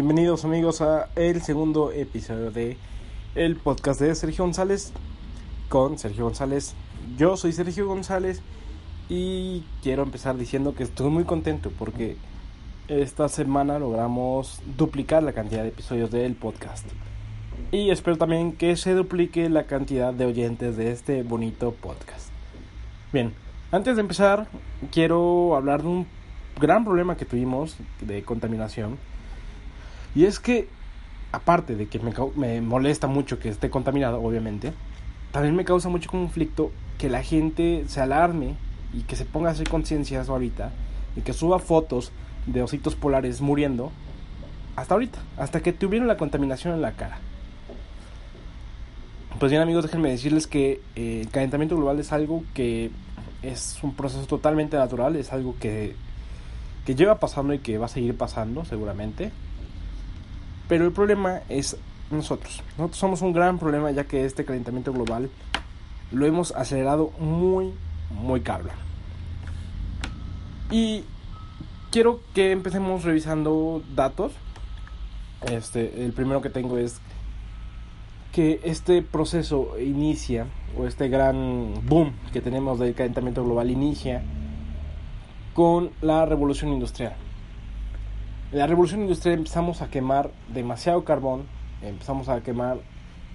Bienvenidos amigos a el segundo episodio de el podcast de Sergio González con Sergio González. Yo soy Sergio González y quiero empezar diciendo que estoy muy contento porque esta semana logramos duplicar la cantidad de episodios del podcast. Y espero también que se duplique la cantidad de oyentes de este bonito podcast. Bien, antes de empezar, quiero hablar de un gran problema que tuvimos de contaminación. Y es que, aparte de que me, me molesta mucho que esté contaminado, obviamente, también me causa mucho conflicto que la gente se alarme y que se ponga a hacer conciencias ahorita y que suba fotos de ositos polares muriendo hasta ahorita, hasta que tuvieron la contaminación en la cara. Pues bien amigos, déjenme decirles que eh, el calentamiento global es algo que es un proceso totalmente natural, es algo que, que lleva pasando y que va a seguir pasando seguramente. Pero el problema es nosotros. Nosotros somos un gran problema ya que este calentamiento global lo hemos acelerado muy, muy cabrón. Y quiero que empecemos revisando datos. Este, el primero que tengo es que este proceso inicia, o este gran boom que tenemos del calentamiento global inicia con la revolución industrial. En la revolución industrial empezamos a quemar demasiado carbón, empezamos a quemar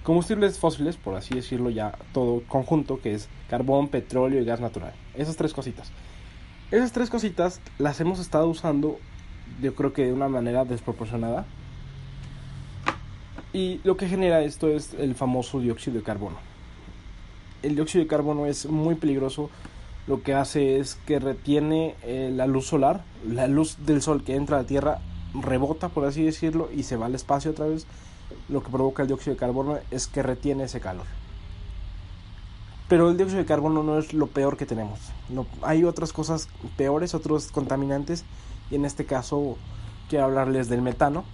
combustibles fósiles, por así decirlo ya todo conjunto, que es carbón, petróleo y gas natural. Esas tres cositas. Esas tres cositas las hemos estado usando yo creo que de una manera desproporcionada y lo que genera esto es el famoso dióxido de carbono. El dióxido de carbono es muy peligroso. Lo que hace es que retiene eh, la luz solar, la luz del sol que entra a la Tierra rebota, por así decirlo, y se va al espacio otra vez. Lo que provoca el dióxido de carbono es que retiene ese calor. Pero el dióxido de carbono no es lo peor que tenemos. No, hay otras cosas peores, otros contaminantes. Y en este caso quiero hablarles del metano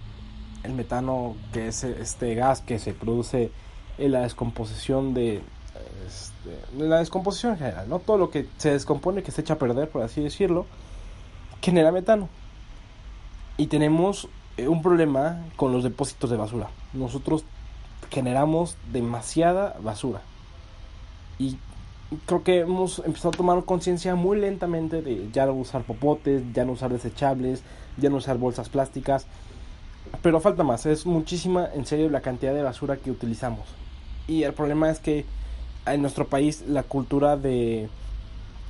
el metano, que es este gas que se produce en la descomposición de este, la descomposición en general, ¿no? Todo lo que se descompone, que se echa a perder, por así decirlo, genera metano. Y tenemos eh, un problema con los depósitos de basura. Nosotros generamos demasiada basura. Y creo que hemos empezado a tomar conciencia muy lentamente de ya no usar popotes, ya no usar desechables, ya no usar bolsas plásticas pero falta más, es muchísima en serio la cantidad de basura que utilizamos. Y el problema es que en nuestro país la cultura de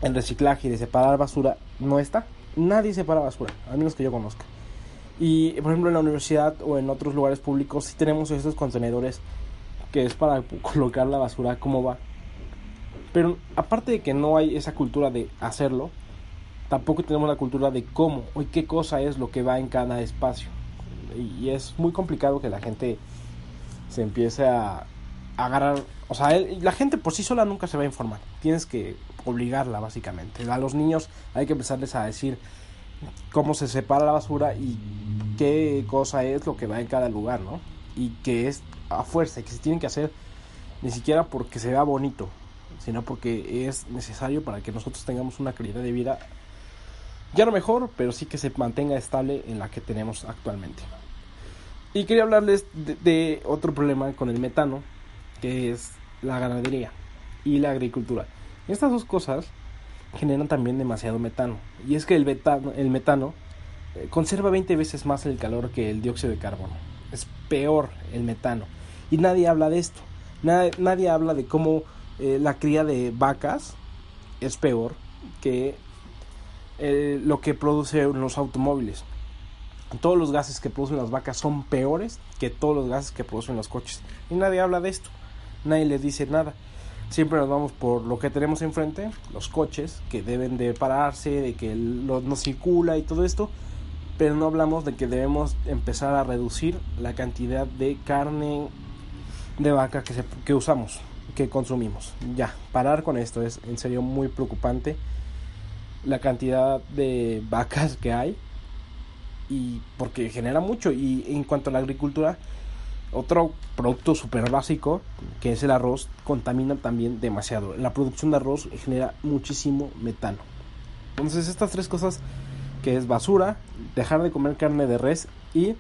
el reciclaje y de separar basura no está. Nadie separa basura, al menos que yo conozca. Y por ejemplo en la universidad o en otros lugares públicos sí tenemos estos contenedores que es para colocar la basura como va. Pero aparte de que no hay esa cultura de hacerlo, tampoco tenemos la cultura de cómo o qué cosa es lo que va en cada espacio y es muy complicado que la gente se empiece a, agarrar, o sea, la gente por sí sola nunca se va a informar, tienes que obligarla básicamente. A los niños hay que empezarles a decir cómo se separa la basura y qué cosa es lo que va en cada lugar, ¿no? Y que es a fuerza, que se tienen que hacer ni siquiera porque se vea bonito, sino porque es necesario para que nosotros tengamos una calidad de vida ya no mejor, pero sí que se mantenga estable en la que tenemos actualmente. Y quería hablarles de, otro problema con el metano, que es la ganadería y la agricultura. Estas dos cosas generan también demasiado metano. Y es que el, metano, eh, conserva 20 veces más el calor que el dióxido de carbono. Es peor el metano. Y nadie habla de esto. Nadie, nadie habla de cómo eh, la cría de vacas es peor que eh, lo que producen los automóviles todos los gases que producen las vacas son peores que todos los gases que producen los coches. Y nadie habla de esto, nadie les dice nada. Siempre nos vamos por lo que tenemos enfrente, los coches que deben de pararse, de que no circula y todo esto, pero no hablamos de que debemos empezar a reducir la cantidad de carne de vaca que, que usamos, que consumimos. Ya, parar con esto es en serio muy preocupante la cantidad de vacas que hay y porque genera mucho. Y en cuanto a la agricultura, otro producto súper básico, que es el arroz, contamina también demasiado. La producción de arroz genera muchísimo metano. Entonces estas tres cosas, que es basura, dejar de comer carne de res y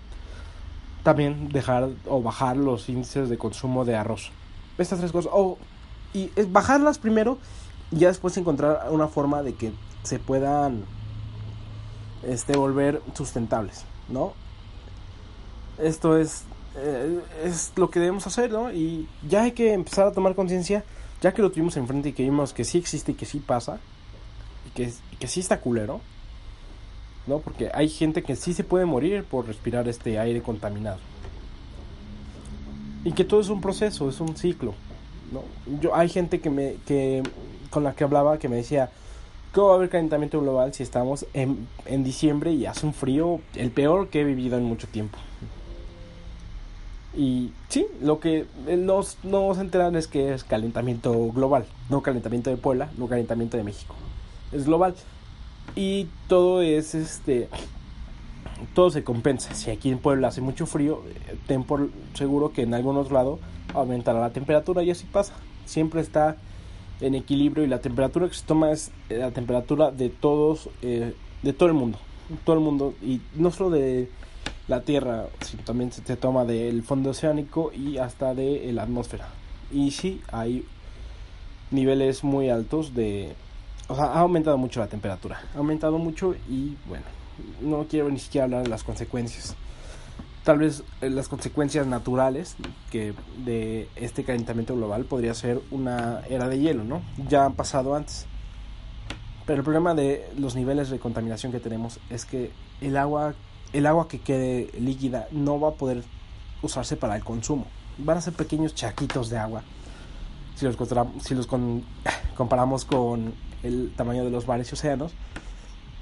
también dejar o bajar los índices de consumo de arroz. Estas tres cosas. O, y bajarlas primero y ya después encontrar una forma de que se puedan este, volver sustentables, ¿no? Esto es, eh, es lo que debemos hacer, ¿no? Y ya hay que empezar a tomar conciencia, ya que lo tuvimos enfrente y que vimos que sí existe y que sí pasa, y que, y que sí está culero, ¿no? Porque hay gente que sí se puede morir por respirar este aire contaminado. Y que todo es un proceso, es un ciclo, ¿no? Yo, hay gente que me, que, con la que hablaba que me decía, ¿cómo va a haber calentamiento global si estamos en, en diciembre y hace un frío, el peor que he vivido en mucho tiempo? Y sí, lo que nos, nos enteran es que es calentamiento global, no calentamiento de Puebla, no calentamiento de México. Es global. Y todo es este. Todo se compensa. Si aquí en Puebla hace mucho frío, ten por seguro que en algún lado aumentará la temperatura y así pasa. Siempre está en equilibrio y la temperatura que se toma es la temperatura de todos, eh, de todo el mundo. Todo el mundo. Y no solo de la Tierra, también se, toma del fondo oceánico y hasta de la atmósfera. Y sí, hay niveles muy altos de o sea, ha aumentado mucho la temperatura, ha aumentado mucho y bueno, no quiero ni siquiera hablar de las consecuencias. Tal vez eh, las consecuencias naturales que de este calentamiento global podría ser una era de hielo, ¿no? Ya han pasado antes. Pero el problema de los niveles de contaminación que tenemos es que el agua, el agua que quede líquida no va a poder usarse para el consumo. Van a ser pequeños chaquitos de agua. Si los, comparamos con el tamaño de los mares y océanos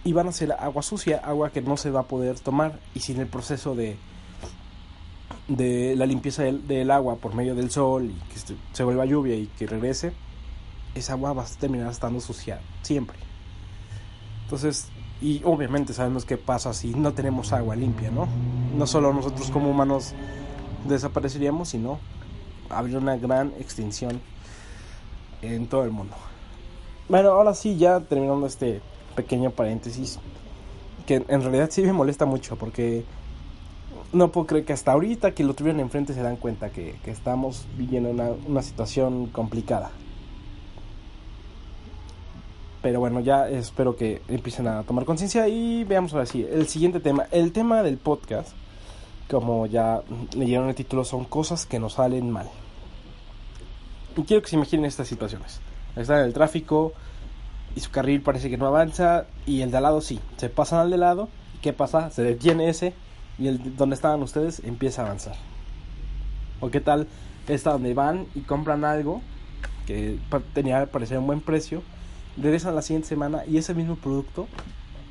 y van a ser agua sucia, agua que no se va a poder tomar y sin el proceso de la limpieza del, agua por medio del sol y que se vuelva lluvia y que regrese, esa agua va a terminar estando sucia siempre. Entonces, y obviamente sabemos qué pasa si no tenemos agua limpia, ¿no? No solo nosotros como humanos desapareceríamos, sino habría una gran extinción en todo el mundo. Bueno, ahora sí, ya terminando este pequeño paréntesis, que en realidad sí me molesta mucho porque no puedo creer que hasta ahorita que lo tuvieron enfrente se dan cuenta que, estamos viviendo una, una situación complicada. Pero bueno, ya espero que empiecen a tomar conciencia y veamos ahora sí, el siguiente tema. El tema del podcast, como ya leyeron el título, son cosas que nos salen mal. Y quiero que se imaginen estas situaciones está en el tráfico y su carril parece que no avanza y el de al lado sí, se pasan al de lado, ¿qué pasa? Se detiene ese y el donde estaban ustedes empieza a avanzar. ¿O qué tal está donde van y compran algo que tenía parecer un buen precio, regresan la siguiente semana y ese mismo producto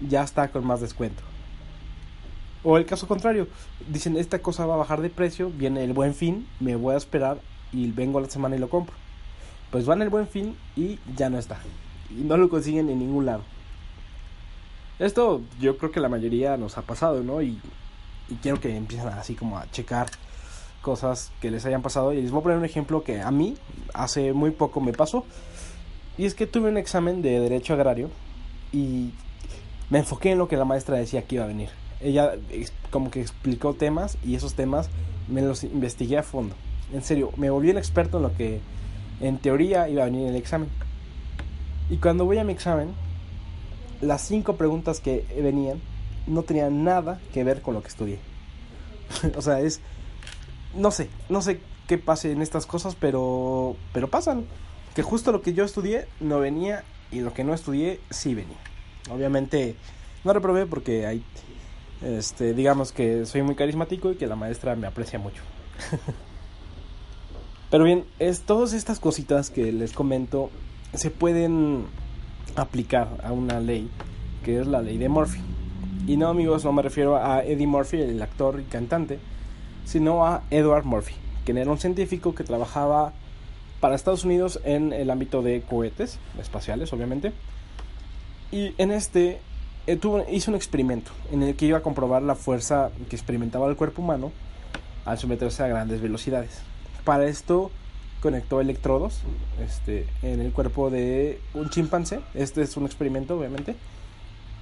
ya está con más descuento? O el caso contrario, dicen esta cosa va a bajar de precio, viene el buen fin, me voy a esperar y vengo a la semana y lo compro pues van el buen fin y ya no está. Y no lo consiguen en ningún lado. Esto yo creo que la mayoría nos ha pasado, ¿no? Y, quiero que empiecen así como a checar cosas que les hayan pasado. Y les voy a poner un ejemplo que a mí hace muy poco me pasó. Y es que tuve un examen de Derecho Agrario y me enfoqué en lo que la maestra decía que iba a venir. Ella como que explicó temas y esos temas me los investigué a fondo. En serio, me volví un experto en lo que en teoría iba a venir el examen. Y cuando voy a mi examen, las cinco preguntas que venían no tenían nada que ver con lo que estudié. o sea, es... No sé, no sé qué pase en estas cosas, pero, pero pasan. Que justo lo que yo estudié no venía y lo que no estudié sí venía. Obviamente no reprobé porque hay, este, digamos que soy muy carismático y que la maestra me aprecia mucho. Pero bien, es todas estas cositas que les comento se pueden aplicar a una ley que es la ley de Murphy. Y no amigos, no me refiero a Eddie Murphy, el actor y cantante, sino a Edward Murphy, quien era un científico que trabajaba para Estados Unidos en el ámbito de cohetes espaciales, obviamente. Y en este eh, hizo un experimento en el que iba a comprobar la fuerza que experimentaba el cuerpo humano al someterse a grandes velocidades. Para esto conectó electrodos este, en el cuerpo de un chimpancé. Este es un experimento, obviamente.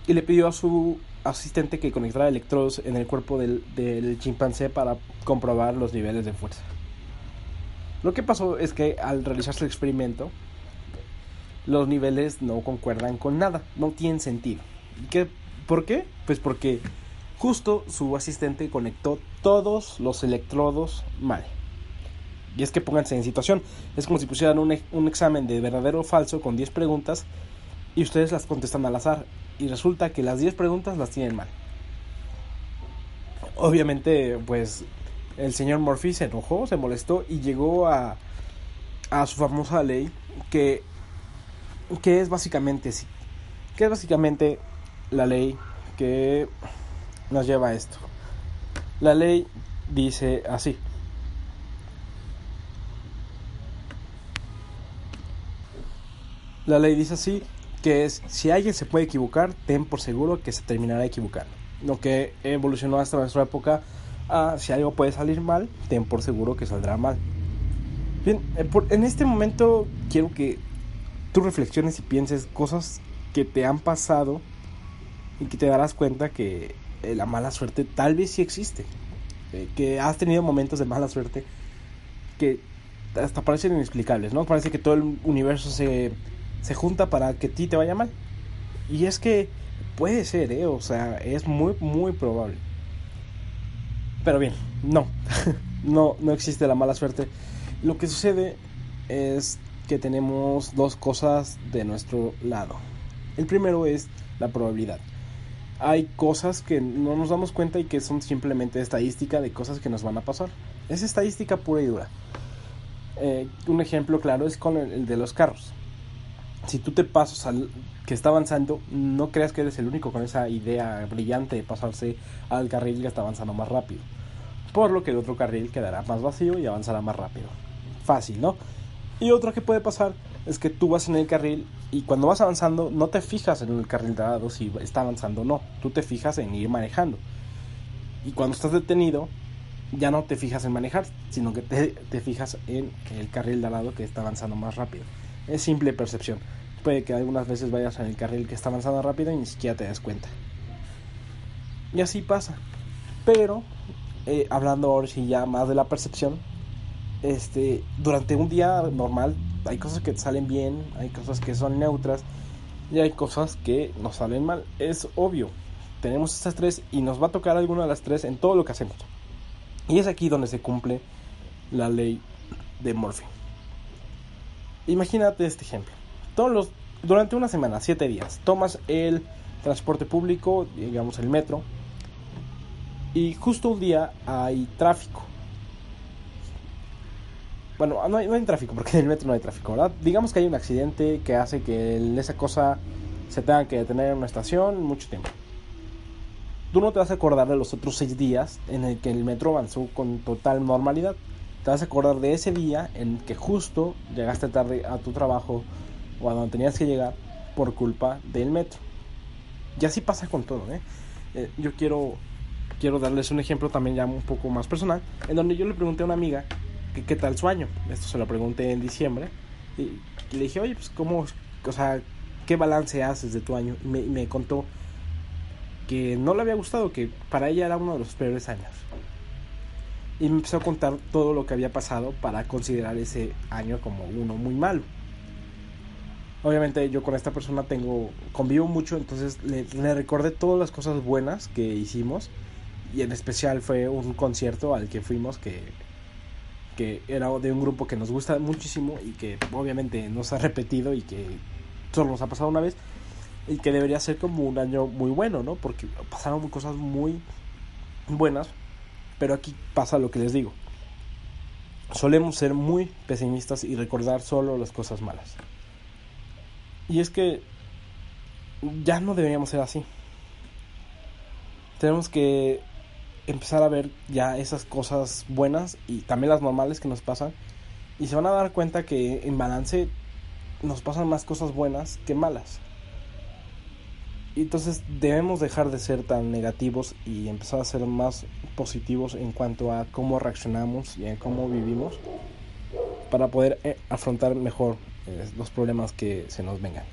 Y le pidió a su asistente que conectara electrodos en el cuerpo del, del chimpancé para comprobar los niveles de fuerza. Lo que pasó es que al realizarse el experimento, los niveles no concuerdan con nada, no tienen sentido. ¿Qué, ¿Por qué? Pues porque justo su asistente conectó todos los electrodos mal. Y es que pónganse en situación, es como si pusieran un examen de verdadero o falso con 10 preguntas y ustedes las contestan al azar y resulta que las 10 preguntas las tienen mal. Obviamente, pues el señor Murphy se enojó, se molestó y llegó a, a su famosa ley que, que es básicamente que es básicamente la ley que nos lleva a esto. La ley dice así. La ley dice así que es si alguien se puede equivocar, ten por seguro que se terminará equivocando. Lo que evolucionó hasta nuestra época a si algo puede salir mal, ten por seguro que saldrá mal. Bien, eh, en este momento quiero que tú reflexiones y pienses cosas que te han pasado y que te darás cuenta que eh, la mala suerte tal vez sí existe. Eh, que has tenido momentos de mala suerte que hasta parecen inexplicables, ¿no? Parece que todo el universo se, se junta para que a ti te vaya mal. Y es que puede ser, ¿eh? O sea, es muy, muy probable. Pero bien, no, no, no existe la mala suerte. Lo que sucede es que tenemos dos cosas de nuestro lado. El primero es la probabilidad. Hay cosas que no nos damos cuenta y que son simplemente estadística de cosas que nos van a pasar. Es estadística pura y dura. Eh, un ejemplo claro es con el, de los carros. Si tú te pasas al que está avanzando, no creas que eres el único con esa idea brillante de pasarse al carril que está avanzando más rápido por lo que el otro carril quedará más vacío y avanzará más rápido. Fácil, ¿no? Y otro que puede pasar es que tú vas en el carril y cuando vas avanzando no te fijas en el carril dado si está avanzando o no, tú te fijas en ir manejando. Y cuando estás detenido, ya no te fijas en manejar, sino que te, fijas en el carril de lado que está avanzando más rápido. Es simple percepción. Puede que algunas veces vayas en el carril que está avanzando rápido y ni siquiera te das cuenta. Y así pasa. Pero eh, hablando ahora sí ya más de la percepción, este, durante un día normal hay cosas que salen bien, hay cosas que son neutras y hay cosas que nos salen mal. Es obvio, tenemos estas tres y nos va a tocar alguna de las tres en todo lo que hacemos. Y es aquí donde se cumple la ley de Murphy. Imagínate este ejemplo. Todos los, durante una semana, siete días, tomas el transporte público, digamos el metro, y justo un día hay tráfico. Bueno, no hay, no hay tráfico, porque en el metro no hay tráfico, ¿verdad? Digamos que hay un accidente que hace que esa cosa se tenga que detener en una estación mucho tiempo. Tú no te vas a acordar de los otros seis días en el que el metro avanzó con total normalidad. Te vas a acordar de ese día en que justo llegaste tarde a tu trabajo o a donde tenías que llegar por culpa del metro. Y así pasa con todo, ¿eh? eh yo quiero quiero darles un ejemplo también ya un poco más personal, en donde yo le pregunté a una amiga que qué tal su año. Esto se lo pregunté en diciembre. Y, le dije, oye, pues cómo, o sea, ¿qué balance haces de tu año? Y me, me contó que no le había gustado, que para ella era uno de los peores años. Y me empezó a contar todo lo que había pasado para considerar ese año como uno muy malo. Obviamente yo con esta persona tengo convivo mucho, entonces le, le recordé todas las cosas buenas que hicimos y en especial fue un concierto al que fuimos que, que era de un grupo que nos gusta muchísimo y que obviamente nos ha repetido y que solo nos ha pasado una vez y que debería ser como un año muy bueno, ¿no? Porque pasaron cosas muy buenas, pero aquí pasa lo que les digo. Solemos ser muy pesimistas y recordar solo las cosas malas. Y es que ya no deberíamos ser así. Tenemos que empezar a ver ya esas cosas buenas y también las normales que nos pasan y se van a dar cuenta que en balance nos pasan más cosas buenas que malas. Y entonces debemos dejar de ser tan negativos y empezar a ser más positivos en cuanto a cómo reaccionamos y en cómo vivimos para poder eh, afrontar mejor eh, los problemas que se nos vengan.